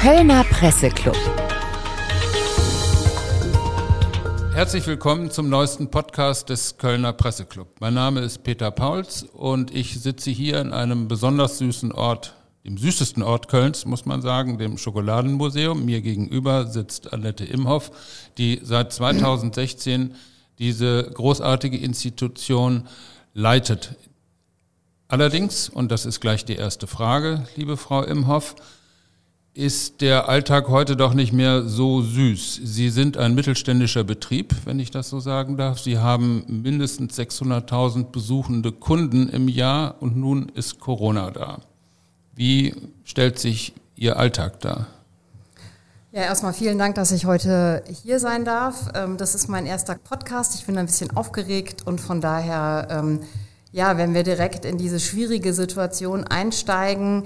Kölner Presseclub. Herzlich willkommen zum neuesten Podcast des Kölner Presseclub. Mein Name ist Peter Pauls und ich sitze hier in einem besonders süßen Ort, dem süßesten Ort Kölns, muss man sagen, dem Schokoladenmuseum. Mir gegenüber sitzt Annette Imhoff, die seit 2016 diese großartige Institution leitet. Allerdings, und das ist gleich die erste Frage, liebe Frau Imhoff, ist der Alltag heute doch nicht mehr so süß. Sie sind ein mittelständischer Betrieb, wenn ich das so sagen darf. Sie haben mindestens 600.000 besuchende Kunden im Jahr und nun ist Corona da. Wie stellt sich Ihr Alltag dar? Ja, erstmal vielen Dank, dass ich heute hier sein darf. Ähm, das ist mein erster Podcast. Ich bin ein bisschen aufgeregt und von daher ähm, ja, wenn wir direkt in diese schwierige Situation einsteigen,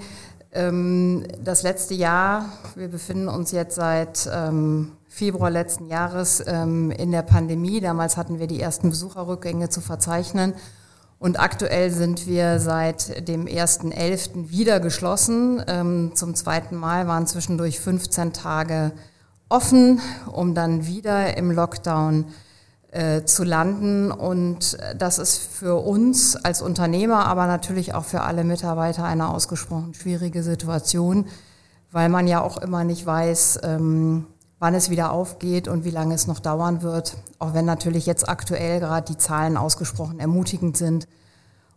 das letzte Jahr, wir befinden uns jetzt seit ähm, Februar letzten Jahres ähm, in der Pandemie. Damals hatten wir die ersten Besucherrückgänge zu verzeichnen. Und aktuell sind wir seit dem 1.11. wieder geschlossen. Zum zweiten Mal waren zwischendurch 15 Tage offen, um dann wieder im Lockdown äh, zu landen. Und das ist für uns als Unternehmer, aber natürlich auch für alle Mitarbeiter eine ausgesprochen schwierige Situation, weil man ja auch immer nicht weiß, ähm, wann es wieder aufgeht und wie lange es noch dauern wird. Auch wenn natürlich jetzt aktuell gerade die Zahlen ausgesprochen ermutigend sind.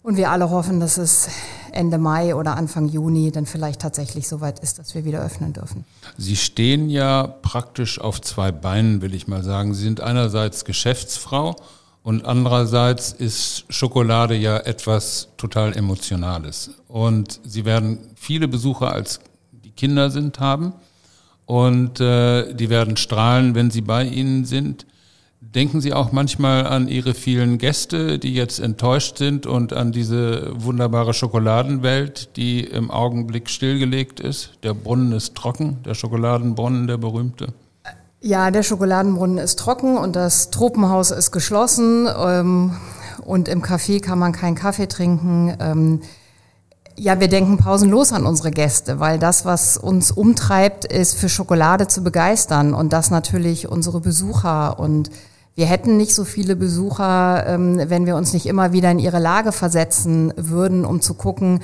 Und wir alle hoffen, dass es Ende Mai oder Anfang Juni dann vielleicht tatsächlich soweit ist, dass wir wieder öffnen dürfen. Sie stehen ja praktisch auf zwei Beinen, will ich mal sagen. Sie sind einerseits Geschäftsfrau und andererseits ist Schokolade ja etwas total Emotionales. Und Sie werden viele Besucher als die Kinder sind haben und äh, die werden strahlen, wenn sie bei Ihnen sind. Denken Sie auch manchmal an Ihre vielen Gäste, die jetzt enttäuscht sind und an diese wunderbare Schokoladenwelt, die im Augenblick stillgelegt ist? Der Brunnen ist trocken, der Schokoladenbrunnen, der berühmte. Ja, der Schokoladenbrunnen ist trocken und das Tropenhaus ist geschlossen ähm, und im Café kann man keinen Kaffee trinken. Ähm, ja, wir denken pausenlos an unsere Gäste, weil das, was uns umtreibt, ist für Schokolade zu begeistern und das natürlich unsere Besucher und wir hätten nicht so viele Besucher, ähm, wenn wir uns nicht immer wieder in ihre Lage versetzen würden, um zu gucken,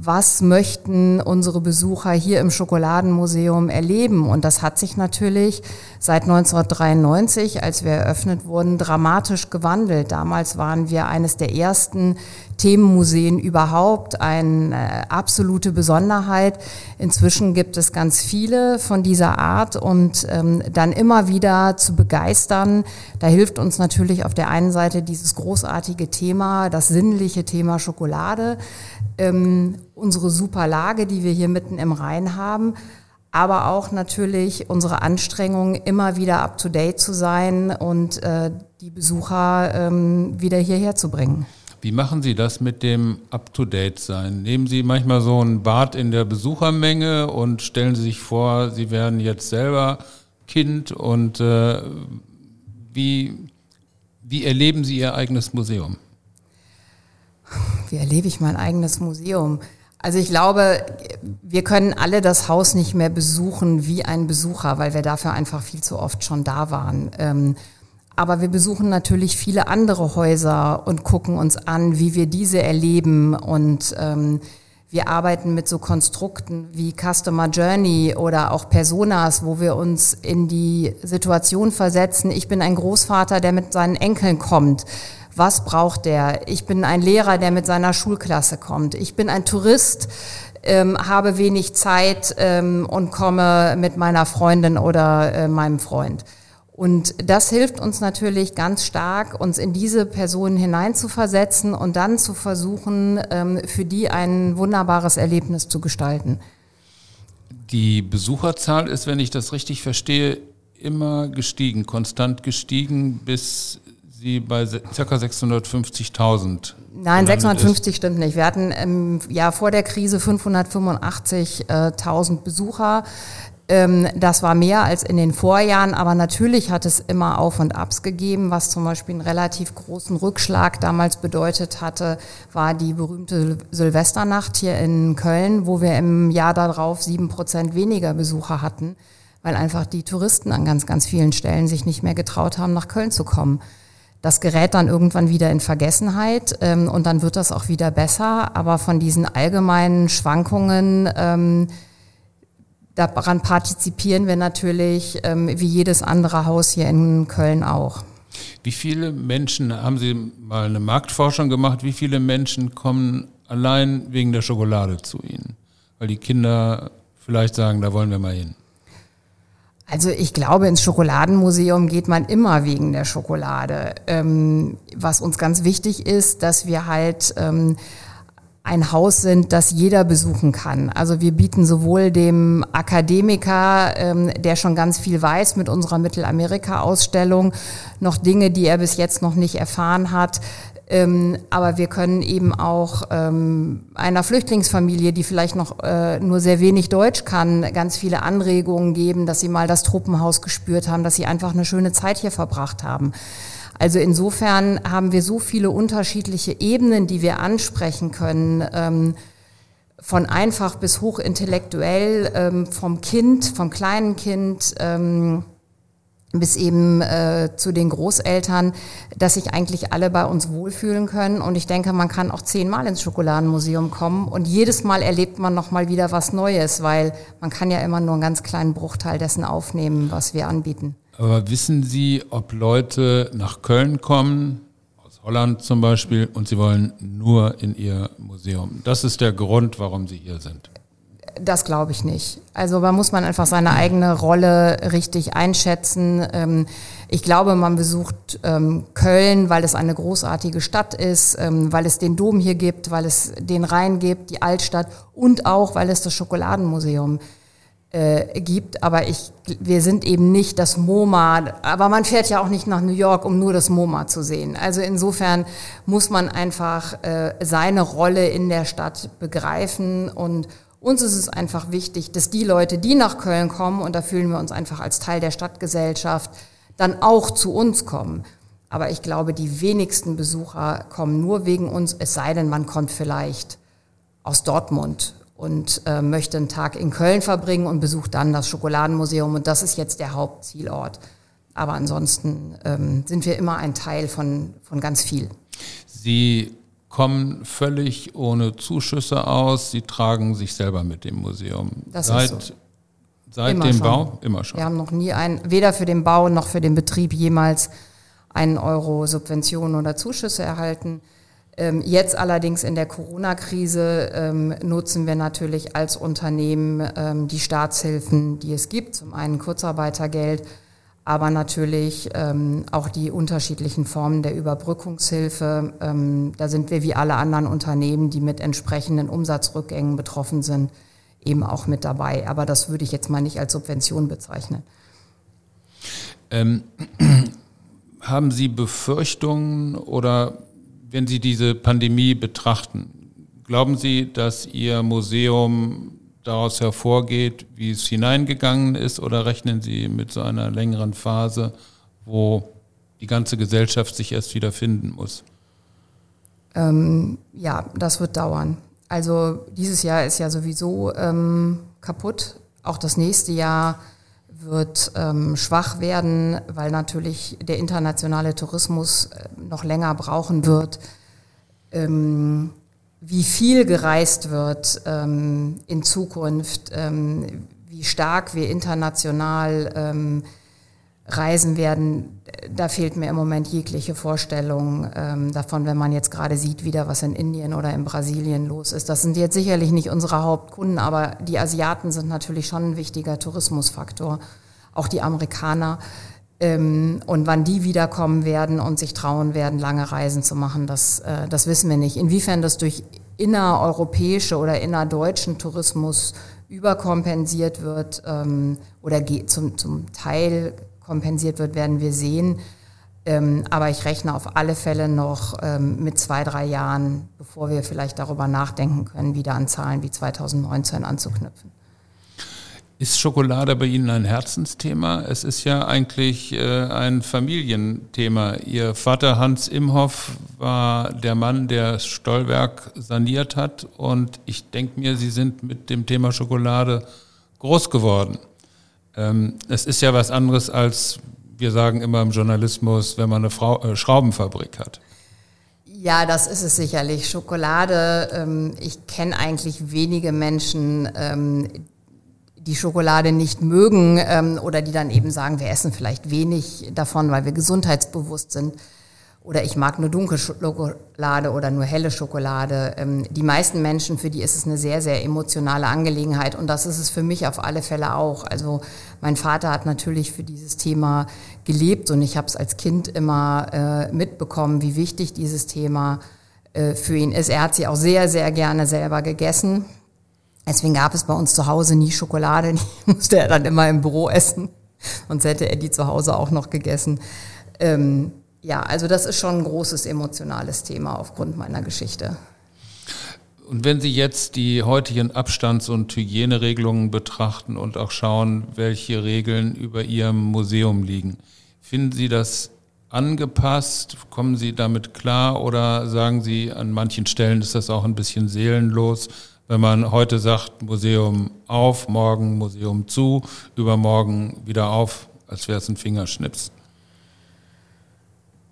was möchten unsere Besucher hier im Schokoladenmuseum erleben. Und das hat sich natürlich seit 1993, als wir eröffnet wurden, dramatisch gewandelt. Damals waren wir eines der ersten Themenmuseen überhaupt, eine absolute Besonderheit. Inzwischen gibt es ganz viele von dieser Art und ähm, dann immer wieder zu begeistern. Da hilft uns natürlich auf der einen Seite dieses großartige Thema, das sinnliche Thema Schokolade, ähm, unsere super Lage, die wir hier mitten im Rhein haben aber auch natürlich unsere Anstrengungen, immer wieder up-to-date zu sein und äh, die Besucher ähm, wieder hierher zu bringen. Wie machen Sie das mit dem Up-to-Date-Sein? Nehmen Sie manchmal so ein Bad in der Besuchermenge und stellen Sie sich vor, Sie werden jetzt selber Kind und äh, wie, wie erleben Sie Ihr eigenes Museum? Wie erlebe ich mein eigenes Museum? Also ich glaube, wir können alle das Haus nicht mehr besuchen wie ein Besucher, weil wir dafür einfach viel zu oft schon da waren. Ähm, aber wir besuchen natürlich viele andere Häuser und gucken uns an, wie wir diese erleben. Und ähm, wir arbeiten mit so Konstrukten wie Customer Journey oder auch Personas, wo wir uns in die Situation versetzen. Ich bin ein Großvater, der mit seinen Enkeln kommt. Was braucht der? Ich bin ein Lehrer, der mit seiner Schulklasse kommt. Ich bin ein Tourist, ähm, habe wenig Zeit ähm, und komme mit meiner Freundin oder äh, meinem Freund. Und das hilft uns natürlich ganz stark, uns in diese Personen hineinzuversetzen und dann zu versuchen, ähm, für die ein wunderbares Erlebnis zu gestalten. Die Besucherzahl ist, wenn ich das richtig verstehe, immer gestiegen, konstant gestiegen, bis sie bei ca. 650.000. Nein, 650 ist. stimmt nicht. Wir hatten im Jahr vor der Krise 585.000 Besucher. Ähm, das war mehr als in den Vorjahren, aber natürlich hat es immer Auf und Abs gegeben. Was zum Beispiel einen relativ großen Rückschlag damals bedeutet hatte, war die berühmte Silvesternacht hier in Köln, wo wir im Jahr darauf sieben Prozent weniger Besucher hatten, weil einfach die Touristen an ganz, ganz vielen Stellen sich nicht mehr getraut haben, nach Köln zu kommen. Das gerät dann irgendwann wieder in Vergessenheit ähm, und dann wird das auch wieder besser. Aber von diesen allgemeinen Schwankungen ähm, daran partizipieren wir natürlich ähm, wie jedes andere Haus hier in Köln auch. Wie viele Menschen, haben Sie mal eine Marktforschung gemacht, wie viele Menschen kommen allein wegen der Schokolade zu Ihnen? Weil die Kinder vielleicht sagen, da wollen wir mal hin. Also ich glaube, ins Schokoladenmuseum geht man immer wegen der Schokolade. Ähm, was uns ganz wichtig ist, dass wir halt ähm, ein Haus sind, das jeder besuchen kann. Also wir bieten sowohl dem Akademiker, ähm, der schon ganz viel weiß mit unserer Mittelamerika-Ausstellung, noch Dinge, die er bis jetzt noch nicht erfahren hat. Ähm, aber wir können eben auch ähm, einer Flüchtlingsfamilie, die vielleicht noch äh, nur sehr wenig Deutsch kann, ganz viele Anregungen geben, dass sie mal das Truppenhaus gespürt haben, dass sie einfach eine schöne Zeit hier verbracht haben. Also insofern haben wir so viele unterschiedliche Ebenen, die wir ansprechen können. Ähm, von einfach bis hochintellektuell, ähm, vom Kind, vom kleinen Kind ähm, bis eben äh, zu den Großeltern, dass sich eigentlich alle bei uns wohlfühlen können. Und ich denke, man kann auch zehnmal ins Schokoladenmuseum kommen und jedes Mal erlebt man nochmal wieder was Neues, weil man kann ja immer nur einen ganz kleinen Bruchteil dessen aufnehmen, was wir anbieten. Aber wissen Sie, ob Leute nach Köln kommen, aus Holland zum Beispiel, und sie wollen nur in Ihr Museum? Das ist der Grund, warum Sie hier sind. Das glaube ich nicht. Also da muss man einfach seine eigene Rolle richtig einschätzen. Ähm, ich glaube, man besucht ähm, Köln, weil es eine großartige Stadt ist, ähm, weil es den Dom hier gibt, weil es den Rhein gibt, die Altstadt und auch, weil es das Schokoladenmuseum gibt äh, gibt, aber ich, wir sind eben nicht das MoMA, aber man fährt ja auch nicht nach New York, um nur das MoMA zu sehen. Also insofern muss man einfach äh, seine Rolle in der Stadt begreifen und uns ist es einfach wichtig, dass die Leute, die nach Köln kommen, und da fühlen wir uns einfach als Teil der Stadtgesellschaft, dann auch zu uns kommen. Aber ich glaube, die wenigsten Besucher kommen nur wegen uns, es sei denn, man kommt vielleicht aus Dortmund und äh, möchte einen Tag in Köln verbringen und besucht dann das Schokoladenmuseum und das ist jetzt der Hauptzielort. Aber ansonsten ähm, sind wir immer ein Teil von, von ganz viel. Sie kommen völlig ohne Zuschüsse aus. Sie tragen sich selber mit dem Museum. Das seit, ist so. Seit immer dem schon. Bau? Immer schon. Wir haben noch nie ein, weder für den Bau noch für den Betrieb jemals einen Euro Subventionen oder Zuschüsse erhalten. Ähm, jetzt allerdings in der Corona-Krise ähm, nutzen wir natürlich als Unternehmen ähm, die Staatshilfen, die es gibt, zum einen Kurzarbeitergeld, aber natürlich auch die unterschiedlichen Formen der Überbrückungshilfe. da sind wir wie alle anderen Unternehmen, die mit entsprechenden Umsatzrückgängen betroffen sind, eben auch mit dabei. Aber das würde ich jetzt mal nicht als Subvention bezeichnen. Ähm, haben Sie Befürchtungen oder wenn Sie diese Pandemie betrachten, glauben Sie, dass Ihr Museum daraus hervorgeht, wie es hineingegangen ist, oder rechnen Sie mit so einer längeren Phase, wo die ganze Gesellschaft sich erst wieder finden muss? Ähm, ja, das wird dauern. Also dieses Jahr ist ja sowieso ähm, kaputt. Auch das nächste Jahr wird ähm, schwach werden, weil natürlich der internationale Tourismus äh, noch länger brauchen wird. Ähm, wie viel gereist wird ähm, in Zukunft, ähm, wie stark wir international ähm, reisen werden, da fehlt mir im Moment jegliche Vorstellung ähm, davon, wenn man jetzt gerade sieht, wieder was in Indien oder in Brasilien los ist. Das sind jetzt sicherlich nicht unsere Hauptkunden, aber die Asiaten sind natürlich schon ein wichtiger Tourismusfaktor, auch die Amerikaner. Ähm, und wann die wiederkommen werden und sich trauen werden, lange Reisen zu machen, das, äh, das wissen wir nicht. Inwiefern das durch innereuropäische oder innerdeutschen Tourismus überkompensiert wird ähm, oder zum, zum Teil kompensiert wird, werden wir sehen. Ähm, aber ich rechne auf alle Fälle noch ähm, mit zwei, drei Jahren, bevor wir vielleicht darüber nachdenken können, wieder an Zahlen wie 2019 anzuknüpfen. Ist Schokolade bei Ihnen ein Herzensthema? Es ist ja eigentlich äh, ein Familienthema. Ihr Vater Hans Imhoff war der Mann, der Stollwerk saniert hat und ich denke mir, Sie sind mit dem Thema Schokolade groß geworden. Ähm, es ist ja was anderes als, wir sagen immer im Journalismus, wenn man eine Frau, äh, Schraubenfabrik hat. Ja, das ist es sicherlich. Schokolade, ähm, ich kenne eigentlich wenige Menschen, ähm, die Schokolade nicht mögen ähm, oder die dann eben sagen, wir essen vielleicht wenig davon, weil wir gesundheitsbewusst sind. Oder ich mag nur dunkle Schokolade oder nur helle Schokolade. Ähm, die meisten Menschen, für die ist es eine sehr, sehr emotionale Angelegenheit. Und das ist es für mich auf alle Fälle auch. Also mein Vater hat natürlich für dieses Thema gelebt und ich habe es als Kind immer äh, mitbekommen, wie wichtig dieses Thema äh, für ihn ist. Er hat sie auch sehr, sehr gerne selber gegessen. Deswegen gab es bei uns zu Hause nie Schokolade, die musste er dann immer im Büro essen. Sonst hätte er die zu Hause auch noch gegessen. Ähm, ja, also das ist schon ein großes emotionales Thema aufgrund meiner Geschichte. Und wenn Sie jetzt die heutigen Abstands- und Hygieneregelungen betrachten und auch schauen, welche Regeln über Ihrem Museum liegen, finden Sie das angepasst? Kommen Sie damit klar oder sagen Sie, an manchen Stellen ist das auch ein bisschen seelenlos? wenn man heute sagt, Museum auf, morgen Museum zu, übermorgen wieder auf, als wäre es ein Fingerschnips?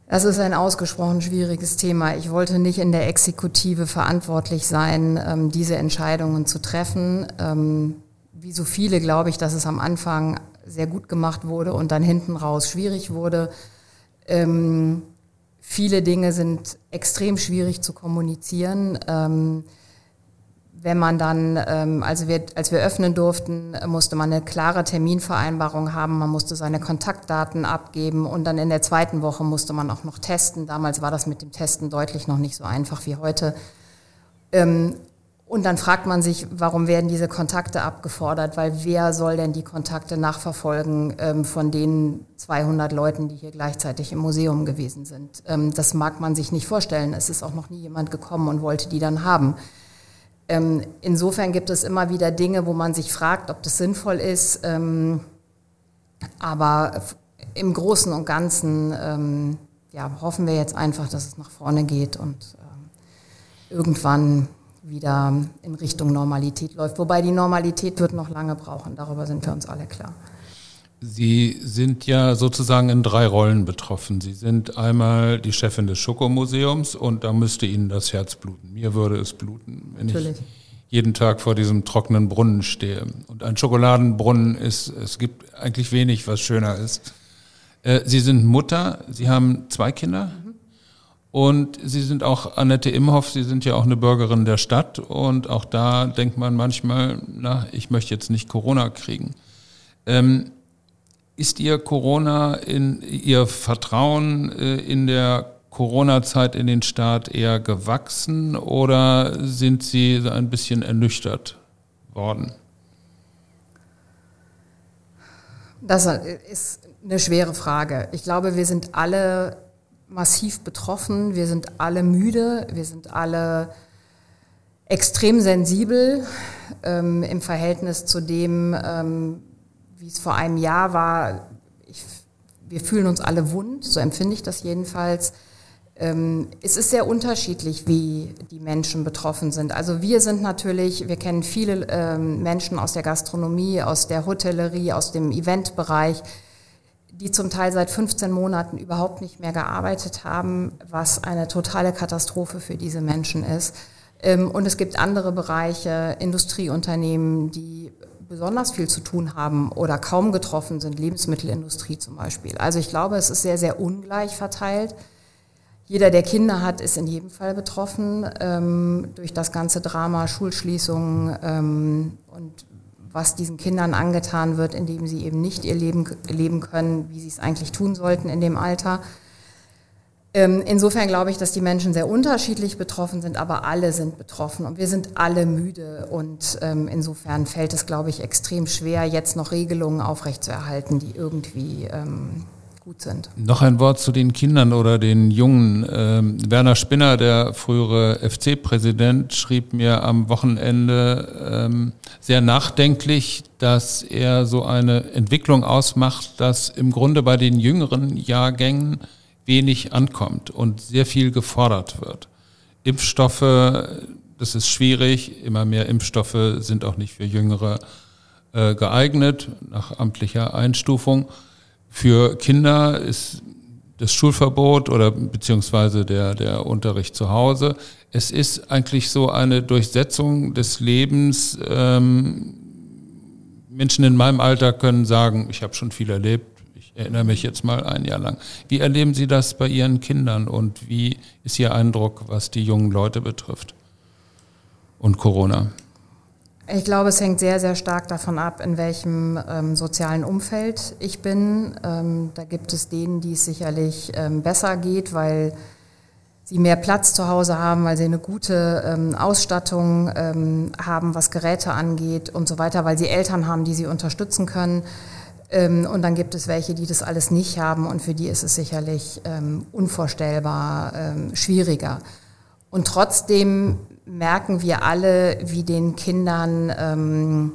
Das ist ein ausgesprochen schwieriges Thema. Ich wollte nicht in der Exekutive verantwortlich sein, ähm, diese Entscheidungen zu treffen. Ähm, wie so viele glaube ich, dass es am Anfang sehr gut gemacht wurde und dann hinten raus schwierig wurde. Ähm, viele Dinge sind extrem schwierig zu kommunizieren wenn man dann, ähm, also wir, als wir öffnen durften, musste man eine klare Terminvereinbarung haben, man musste seine Kontaktdaten abgeben und dann in der zweiten Woche musste man auch noch testen. Damals war das mit dem Testen deutlich noch nicht so einfach wie heute. Ähm, und dann fragt man sich, warum werden diese Kontakte abgefordert? Weil wer soll denn die Kontakte nachverfolgen ähm, von den 200 Leuten, die hier gleichzeitig im Museum gewesen sind? Ähm, das mag man sich nicht vorstellen. Es ist auch noch nie jemand gekommen und wollte die dann haben. Ähm, insofern gibt es immer wieder Dinge, wo man sich fragt, ob das sinnvoll ist. Ähm, aber im Großen und Ganzen ähm, ja, hoffen wir jetzt einfach, dass es nach vorne geht und ähm, irgendwann wieder in Richtung Normalität läuft. Wobei die Normalität wird noch lange brauchen, darüber sind wir uns alle klar. Sie sind ja sozusagen in drei Rollen betroffen. Sie sind einmal die Chefin des Schokomuseums und da müsste Ihnen das Herz bluten. Mir würde es bluten, wenn Natürlich. ich jeden Tag vor diesem trockenen Brunnen stehe. Und ein Schokoladenbrunnen ist, es gibt eigentlich wenig, was schöner ist. Äh, Sie sind Mutter, Sie haben zwei Kinder mhm. und Sie sind auch Annette Imhoff, Sie sind ja auch eine Bürgerin der Stadt und auch da denkt man manchmal, na, ich möchte jetzt nicht Corona kriegen. Ähm, ist Ihr Corona in Ihr Vertrauen äh, in der Corona-Zeit in den Staat eher gewachsen oder sind Sie ein bisschen ernüchtert worden? Das ist eine schwere Frage. Ich glaube, wir sind alle massiv betroffen, wir sind alle müde, wir sind alle extrem sensibel ähm, im Verhältnis zu dem, ähm, wie es vor einem Jahr war, ich, wir fühlen uns alle wund, so empfinde ich das jedenfalls. Ähm, es ist sehr unterschiedlich, wie die Menschen betroffen sind. Also wir sind natürlich, wir kennen viele ähm, Menschen aus der Gastronomie, aus der Hotellerie, aus dem Eventbereich, die zum Teil seit 15 Monaten überhaupt nicht mehr gearbeitet haben, was eine totale Katastrophe für diese Menschen ist. Ähm, und es gibt andere Bereiche, Industrieunternehmen, die besonders viel zu tun haben oder kaum getroffen sind, Lebensmittelindustrie zum Beispiel. Also ich glaube, es ist sehr, sehr ungleich verteilt. Jeder, der Kinder hat, ist in jedem Fall betroffen ähm, durch das ganze Drama, Schulschließungen ähm, und was diesen Kindern angetan wird, indem sie eben nicht ihr Leben leben können, wie sie es eigentlich tun sollten in dem Alter. Ähm, insofern glaube ich, dass die Menschen sehr unterschiedlich betroffen sind, aber alle sind betroffen und wir sind alle müde. Und ähm, insofern fällt es, glaube ich, extrem schwer, jetzt noch Regelungen aufrechtzuerhalten, die irgendwie ähm, gut sind. Noch ein Wort zu den Kindern oder den Jungen. Werner Spinner, der frühere FC-Präsident, schrieb mir am Wochenende sehr nachdenklich, dass er so eine Entwicklung ausmacht, dass im Grunde bei den jüngeren Jahrgängen wenig ankommt und sehr viel gefordert wird. Impfstoffe, das ist schwierig. Immer mehr Impfstoffe sind auch nicht für Jüngere äh, geeignet nach amtlicher Einstufung. Für Kinder ist das Schulverbot oder beziehungsweise der, der Unterricht zu Hause. Es ist eigentlich so eine Durchsetzung des Lebens. Ähm, Menschen in meinem Alter können sagen, ich habe schon viel erlebt. Ich erinnere mich jetzt mal ein Jahr lang. Wie erleben Sie das bei Ihren Kindern und wie ist Ihr Eindruck, was die jungen Leute betrifft und Corona? Ich glaube, es hängt sehr, sehr stark davon ab, in welchem ähm, sozialen Umfeld ich bin. Ähm, da gibt es denen, die es sicherlich ähm, besser geht, weil sie mehr Platz zu Hause haben, weil sie eine gute ähm, Ausstattung ähm, haben, was Geräte angeht und so weiter, weil sie Eltern haben, die sie unterstützen können. Ähm, und dann gibt es welche, die das alles nicht haben und für die ist es sicherlich unvorstellbar schwieriger. Und trotzdem merken wir alle, wie den Kindern ähm,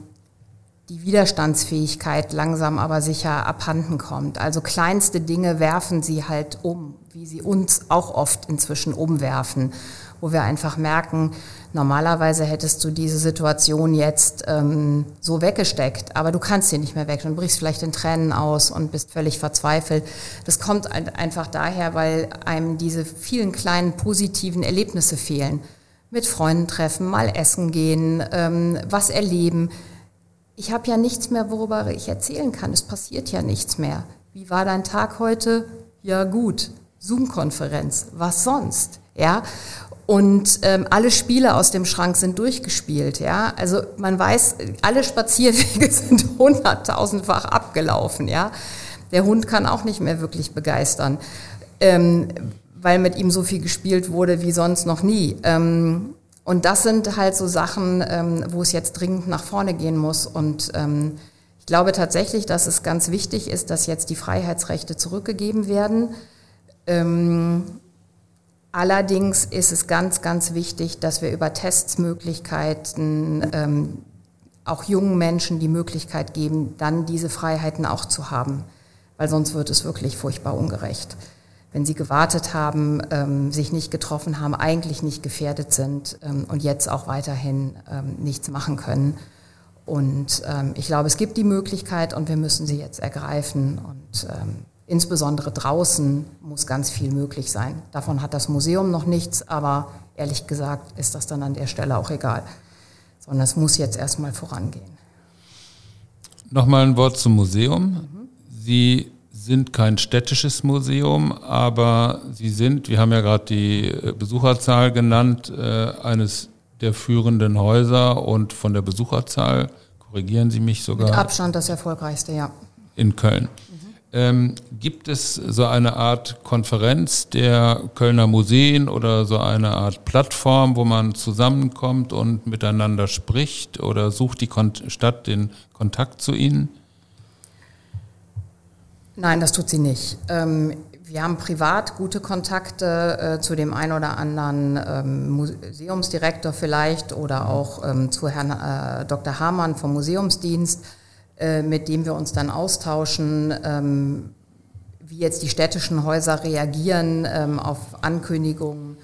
die Widerstandsfähigkeit langsam aber sicher abhanden kommt. Also kleinste Dinge werfen sie halt um, wie sie uns auch oft inzwischen umwerfen, wo wir einfach merken, normalerweise hättest du diese Situation jetzt ähm, so weggesteckt, aber du kannst sie nicht mehr weg und brichst vielleicht in Tränen aus und bist völlig verzweifelt. Das kommt einfach daher, weil einem diese vielen kleinen positiven Erlebnisse fehlen mit Freunden treffen, mal essen gehen, ähm, was erleben. Ich habe ja nichts mehr, worüber ich erzählen kann. Es passiert ja nichts mehr. Wie war dein Tag heute? Ja gut, Zoom-Konferenz. Was sonst? Ja. Und ähm, alle Spiele aus dem Schrank sind durchgespielt. Ja, also man weiß, alle Spazierwege sind hunderttausendfach abgelaufen. Ja, der Hund kann auch nicht mehr wirklich begeistern. Ähm, weil mit ihm so viel gespielt wurde wie sonst noch nie. Ähm, und das sind halt so Sachen, ähm, wo es jetzt dringend nach vorne gehen muss. Und ähm, ich glaube tatsächlich, dass es ganz wichtig ist, dass jetzt die Freiheitsrechte zurückgegeben werden. Allerdings ist es ganz, ganz wichtig, dass wir über Testsmöglichkeiten auch jungen Menschen die Möglichkeit geben, dann diese Freiheiten auch zu haben. Weil sonst wird es wirklich furchtbar ungerecht wenn sie gewartet haben, ähm, sich nicht getroffen haben, eigentlich nicht gefährdet sind ähm, und jetzt auch weiterhin ähm, nichts machen können. Und ähm, ich glaube, es gibt die Möglichkeit und wir müssen sie jetzt ergreifen. Und ähm, insbesondere draußen muss ganz viel möglich sein. Davon hat das Museum noch nichts, aber ehrlich gesagt ist das dann an der Stelle auch egal. Sondern es muss jetzt erstmal vorangehen. Nochmal ein Wort zum Museum. Mhm. Sie sind kein städtisches Museum, aber sie sind, wir haben ja gerade die äh, Besucherzahl genannt, äh, eines der führenden Häuser und von der Besucherzahl, korrigieren Sie mich sogar. Mit Abstand das erfolgreichste, ja. In Köln. Ähm, gibt es so eine Art Konferenz der Kölner Museen oder so eine Art Plattform, wo man zusammenkommt und miteinander spricht oder sucht die Kon Stadt den Kontakt zu Ihnen? Nein, das tut sie nicht. Ähm, wir haben privat gute Kontakte äh, zu dem einen oder anderen ähm, Museumsdirektor vielleicht oder auch ähm, zu Herrn äh, Dr. Hamann vom Museumsdienst, äh, mit dem wir uns dann austauschen, wie jetzt die städtischen Häuser reagieren auf Ankündigungen.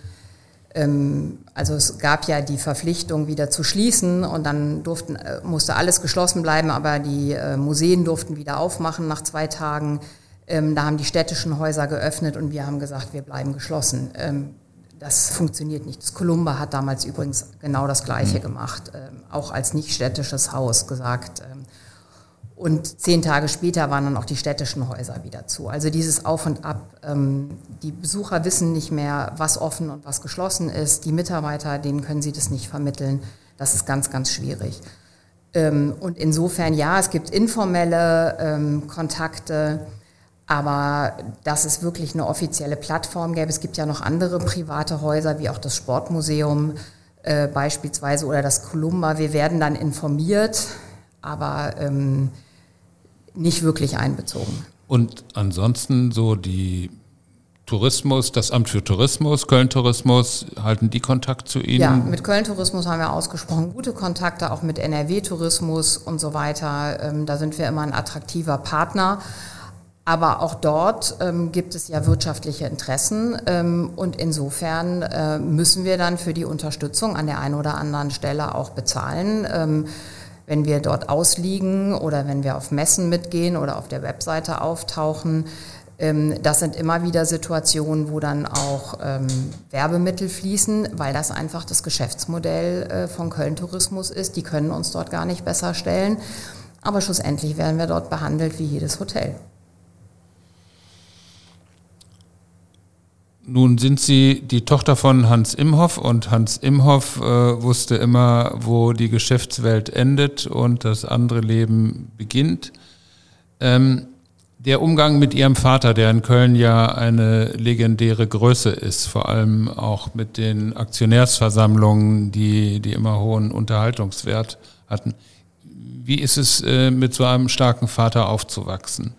Also es gab ja die Verpflichtung, wieder zu schließen und dann durften, musste alles geschlossen bleiben, aber die Museen durften wieder aufmachen nach zwei Tagen. Ähm, da haben die städtischen Häuser geöffnet und wir haben gesagt, wir bleiben geschlossen. Ähm, das funktioniert nicht. Das Columba hat damals übrigens genau das Gleiche mhm. gemacht, ähm, auch als nicht städtisches Haus gesagt. Ähm, und zehn Tage später waren dann auch die städtischen Häuser wieder zu. Also dieses Auf und Ab. Ähm, die Besucher wissen nicht mehr, was offen und was geschlossen ist. Die Mitarbeiter, denen können sie das nicht vermitteln. Das ist ganz, ganz schwierig. Ähm, und insofern, ja, es gibt informelle Kontakte aber dass es wirklich eine offizielle Plattform gäbe, es gibt ja noch andere private Häuser, wie auch das Sportmuseum äh, beispielsweise oder das Columba. Wir werden dann informiert, aber ähm, nicht wirklich einbezogen. Und ansonsten so die Tourismus, das Amt für Tourismus, Köln Tourismus, halten die Kontakt zu Ihnen? Ja, mit Köln Tourismus haben wir ausgesprochen gute Kontakte, auch mit NRW Tourismus und so weiter. Ähm, da sind wir immer ein attraktiver Partner. Aber auch dort ähm, gibt es ja wirtschaftliche Interessen ähm, und insofern äh, müssen wir dann für die Unterstützung an der einen oder anderen Stelle auch bezahlen. Wenn wir dort ausliegen oder wenn wir auf Messen mitgehen oder auf der Webseite auftauchen, ähm, das sind immer wieder Situationen, wo dann auch ähm, Werbemittel fließen, weil das einfach das Geschäftsmodell äh, von Köln Tourismus ist. Die können uns dort gar nicht besser stellen. Aber schlussendlich werden wir dort behandelt wie jedes Hotel. Nun sind Sie die Tochter von Hans Imhoff und Hans Imhoff äh, wusste immer, wo die Geschäftswelt endet und das andere Leben beginnt. Ähm, der Umgang mit ihrem Vater, der in Köln ja eine legendäre Größe ist, vor allem auch mit den Aktionärsversammlungen, die, die immer hohen Unterhaltungswert hatten. Wie ist es, äh, mit so einem starken Vater aufzuwachsen?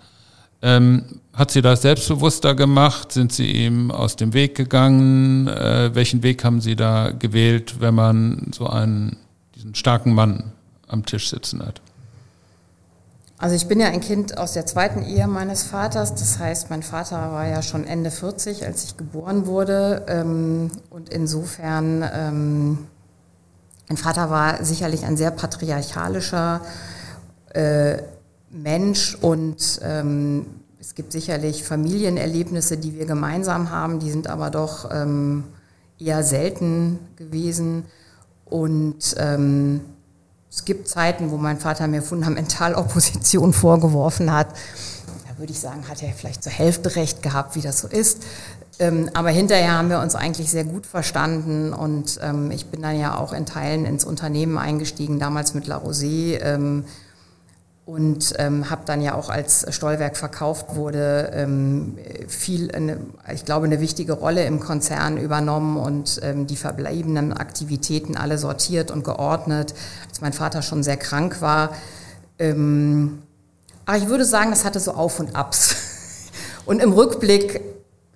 Ähm, hat sie das selbstbewusster gemacht? Sind Sie ihm aus dem Weg gegangen? Äh, welchen Weg haben Sie da gewählt, wenn man so einen, diesen starken Mann am Tisch sitzen hat? Also ich bin ja ein Kind aus der zweiten Ehe meines Vaters. Das heißt, mein Vater war ja schon Ende 40, als ich geboren wurde. Ähm, und insofern, ähm, mein Vater war sicherlich ein sehr patriarchalischer äh, Mensch und ähm, es gibt sicherlich Familienerlebnisse, die wir gemeinsam haben, die sind aber doch eher selten gewesen. Und es gibt Zeiten, wo mein Vater mir fundamental Opposition vorgeworfen hat. Da würde ich sagen, hat er vielleicht zur Hälfte recht gehabt, wie das so ist. Ähm, aber hinterher haben wir uns eigentlich sehr gut verstanden und ähm, ich bin dann ja auch in Teilen ins Unternehmen eingestiegen, damals mit La Rosée. Ähm, und ähm, habe dann ja auch als Stollwerk verkauft wurde ähm, viel, eine, ich glaube, eine wichtige Rolle im Konzern übernommen und ähm, die verbleibenden Aktivitäten alle sortiert und geordnet, als mein Vater schon sehr krank war. Ähm, aber ich würde sagen, das hatte so Auf und Abs. Und im Rückblick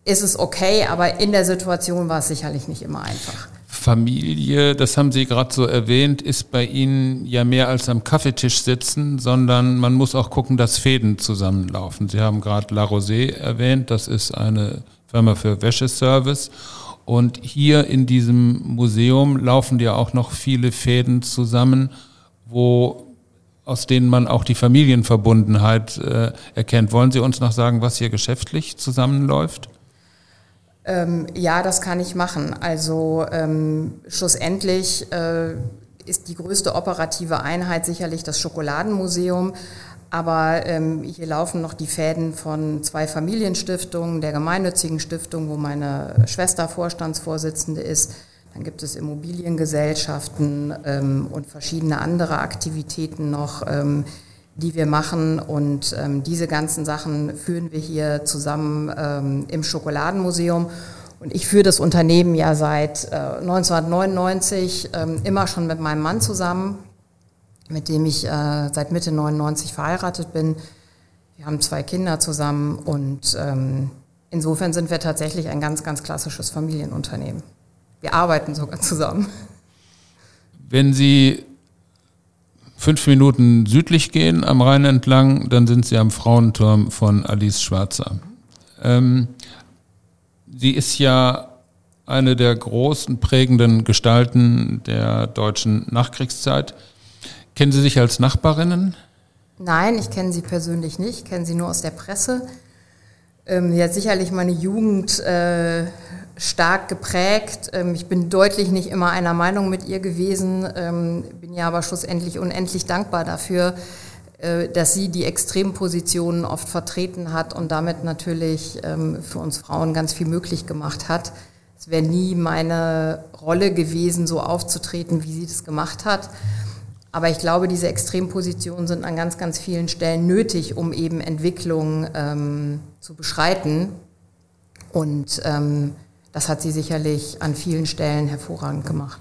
ist es okay, aber in der Situation war es sicherlich nicht immer einfach. Familie, das haben Sie gerade so erwähnt, ist bei Ihnen ja mehr als am Kaffeetisch sitzen, sondern man muss auch gucken, dass Fäden zusammenlaufen. Sie haben gerade La Rosée erwähnt, das ist eine Firma für Wäscheservice. Und hier in diesem Museum laufen ja auch noch viele Fäden zusammen, wo aus denen man auch die Familienverbundenheit äh, erkennt. Wollen Sie uns noch sagen, was hier geschäftlich zusammenläuft? Ähm, ja, das kann ich machen. Also ähm, schlussendlich äh, ist die größte operative Einheit sicherlich das Schokoladenmuseum. Aber ähm, hier laufen noch die Fäden von zwei Familienstiftungen, der gemeinnützigen Stiftung, wo meine Schwester Vorstandsvorsitzende ist. Dann gibt es Immobiliengesellschaften ähm, und verschiedene andere Aktivitäten noch. Ähm, die wir machen. Und ähm, diese ganzen Sachen führen wir hier zusammen ähm, im Schokoladenmuseum. Und ich führe das Unternehmen ja seit äh, 1999 ähm, immer schon mit meinem Mann zusammen, mit dem ich äh, seit Mitte 99 verheiratet bin. Wir haben zwei Kinder zusammen und ähm, insofern sind wir tatsächlich ein ganz, ganz klassisches Familienunternehmen. Wir arbeiten sogar zusammen. Wenn Sie fünf Minuten südlich gehen am Rhein entlang, dann sind Sie am Frauenturm von Alice Schwarzer. Ähm, sie ist ja eine der großen prägenden Gestalten der deutschen Nachkriegszeit. Kennen Sie sich als Nachbarinnen? Nein, ich kenne sie persönlich nicht, kenne sie nur aus der Presse. Ähm, hat sicherlich meine Jugend äh, stark geprägt. Ähm, ich bin deutlich nicht immer einer Meinung mit ihr gewesen, ähm, bin ja aber schlussendlich unendlich dankbar dafür, äh, dass sie die Extrempositionen oft vertreten hat und damit natürlich ähm, für uns Frauen ganz viel möglich gemacht hat. Es wäre nie meine Rolle gewesen, so aufzutreten, wie sie das gemacht hat. Aber ich glaube, diese Extrempositionen sind an ganz, ganz vielen Stellen nötig, um eben Entwicklung ähm, zu beschreiten. Und ähm, das hat sie sicherlich an vielen Stellen hervorragend gemacht.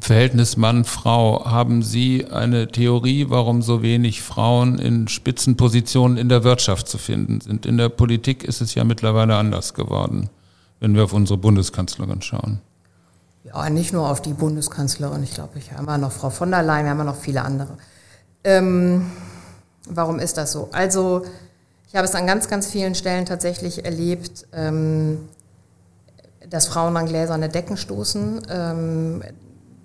Verhältnis Mann-Frau. Haben Sie eine Theorie, warum so wenig Frauen in Spitzenpositionen in der Wirtschaft zu finden sind? In der Politik ist es ja mittlerweile anders geworden, wenn wir auf unsere Bundeskanzlerin schauen. Ja, nicht nur auf die Bundeskanzlerin. Ich glaube, ich habe immer noch Frau von der Leyen, wir haben noch viele andere. Ähm, warum ist das so? Also, ich habe es an ganz, ganz vielen Stellen tatsächlich erlebt, ähm, dass Frauen an gläserne Decken stoßen. Ähm,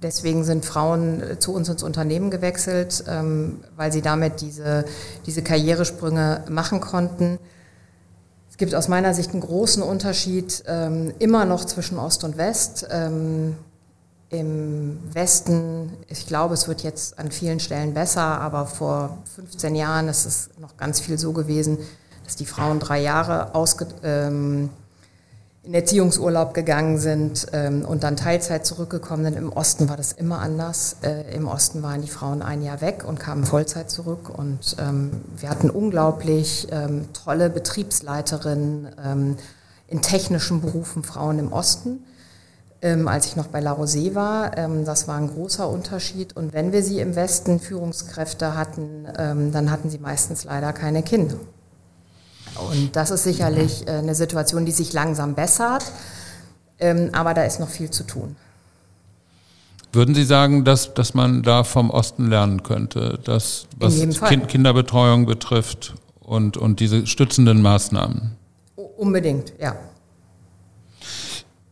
deswegen sind Frauen zu uns ins Unternehmen gewechselt, ähm, weil sie damit diese, diese Karrieresprünge machen konnten. Es gibt aus meiner Sicht einen großen Unterschied ähm, immer noch zwischen Ost und West. Ähm, Im Westen, ich glaube, es wird jetzt an vielen Stellen besser, aber vor 15 Jahren ist es noch ganz viel so gewesen, dass die Frauen drei Jahre ausge, ähm, in Erziehungsurlaub gegangen sind ähm, und dann Teilzeit zurückgekommen sind. Im Osten war das immer anders. Äh, Im Osten waren die Frauen ein Jahr weg und kamen Vollzeit zurück. Und ähm, wir hatten unglaublich ähm, tolle Betriebsleiterinnen ähm, in technischen Berufen, Frauen im Osten. Ähm, als ich noch bei La Rosée war, ähm, das war ein großer Unterschied. Und wenn wir sie im Westen Führungskräfte hatten, dann hatten sie meistens leider keine Kinder. Und das ist sicherlich äh, eine Situation, die sich langsam bessert, ähm, aber da ist noch viel zu tun. Würden Sie sagen, dass, dass man da vom Osten lernen könnte, dass, was kind, Kinderbetreuung betrifft und, und diese stützenden Maßnahmen? Unbedingt, ja.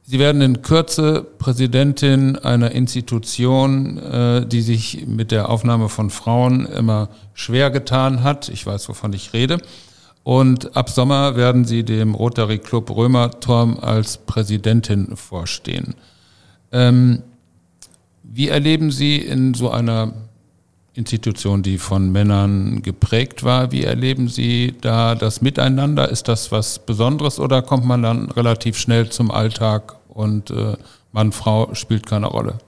Sie werden in Kürze Präsidentin einer Institution, äh, die sich mit der Aufnahme von Frauen immer schwer getan hat. Ich weiß, wovon ich rede. Und ab Sommer werden Sie dem Rotary Club Römerturm als Präsidentin vorstehen. Ähm, wie erleben Sie in so einer Institution, die von Männern geprägt war, wie erleben Sie da das Miteinander? Ist das was Besonderes oder kommt man dann relativ schnell zum Alltag und äh, Mann, Frau spielt keine Rolle?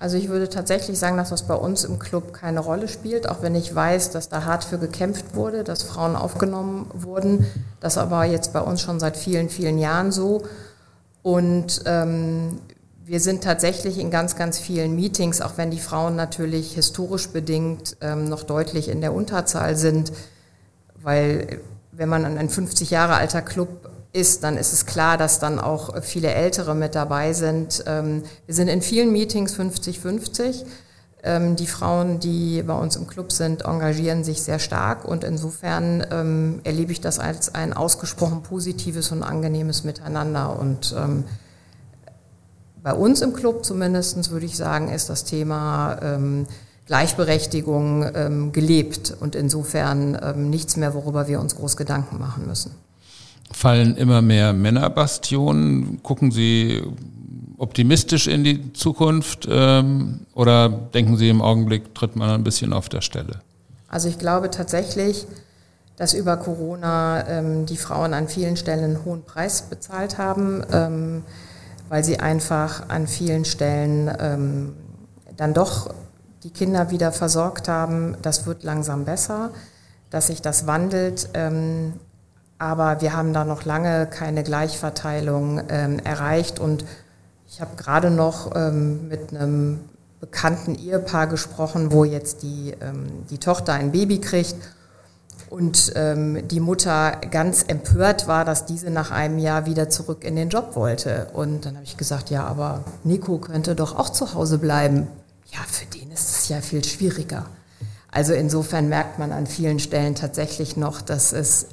Also ich würde tatsächlich sagen, dass das bei uns im Club keine Rolle spielt, auch wenn ich weiß, dass da hart für gekämpft wurde, dass Frauen aufgenommen wurden. Das aber jetzt bei uns schon seit vielen, vielen Jahren so. Und ähm, wir sind tatsächlich in ganz, ganz vielen Meetings, auch wenn die Frauen natürlich historisch bedingt ähm, noch deutlich in der Unterzahl sind, weil wenn man an ein 50 Jahre alter Club ist, dann ist es klar, dass dann auch viele Ältere mit dabei sind. Ähm, wir sind in vielen Meetings 50-50. Ähm, die Frauen, die bei uns im Club sind, engagieren sich sehr stark und insofern ähm, erlebe ich das als ein ausgesprochen positives und angenehmes Miteinander. Und bei uns im Club zumindest würde ich sagen, ist das Thema Gleichberechtigung gelebt und insofern nichts mehr, worüber wir uns groß Gedanken machen müssen fallen immer mehr Männerbastionen. Gucken Sie optimistisch in die Zukunft ähm, oder denken Sie im Augenblick tritt man ein bisschen auf der Stelle? Also ich glaube tatsächlich, dass über Corona ähm, die Frauen an vielen Stellen einen hohen Preis bezahlt haben, ähm, weil sie einfach an vielen Stellen ähm, dann doch die Kinder wieder versorgt haben. Das wird langsam besser, dass sich das wandelt. Aber wir haben da noch lange keine Gleichverteilung ähm, erreicht. Und ich habe gerade noch ähm, mit einem bekannten Ehepaar gesprochen, wo jetzt die, ähm, die Tochter ein Baby kriegt und ähm, die Mutter ganz empört war, dass diese nach einem Jahr wieder zurück in den Job wollte. Und dann habe ich gesagt, ja, aber Nico könnte doch auch zu Hause bleiben. Ja, für den ist es ja viel schwieriger. Also insofern merkt man an vielen Stellen tatsächlich noch, dass es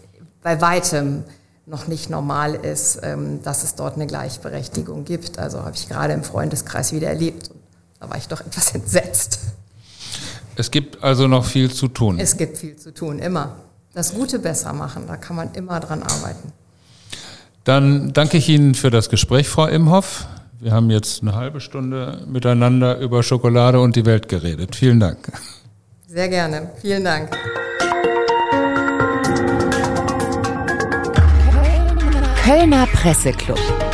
bei weitem noch nicht normal ist, ähm, dass es dort eine Gleichberechtigung gibt. Also habe ich gerade im Freundeskreis wieder erlebt. Da war ich doch etwas entsetzt. Es gibt also noch viel zu tun. Es gibt viel zu tun, immer. Das Gute besser machen, da kann man immer dran arbeiten. Dann danke ich Ihnen für das Gespräch, Frau Imhoff. Wir haben jetzt eine halbe Stunde miteinander über Schokolade und die Welt geredet. Vielen Dank. Sehr gerne. Vielen Dank. Kölner Presseclub.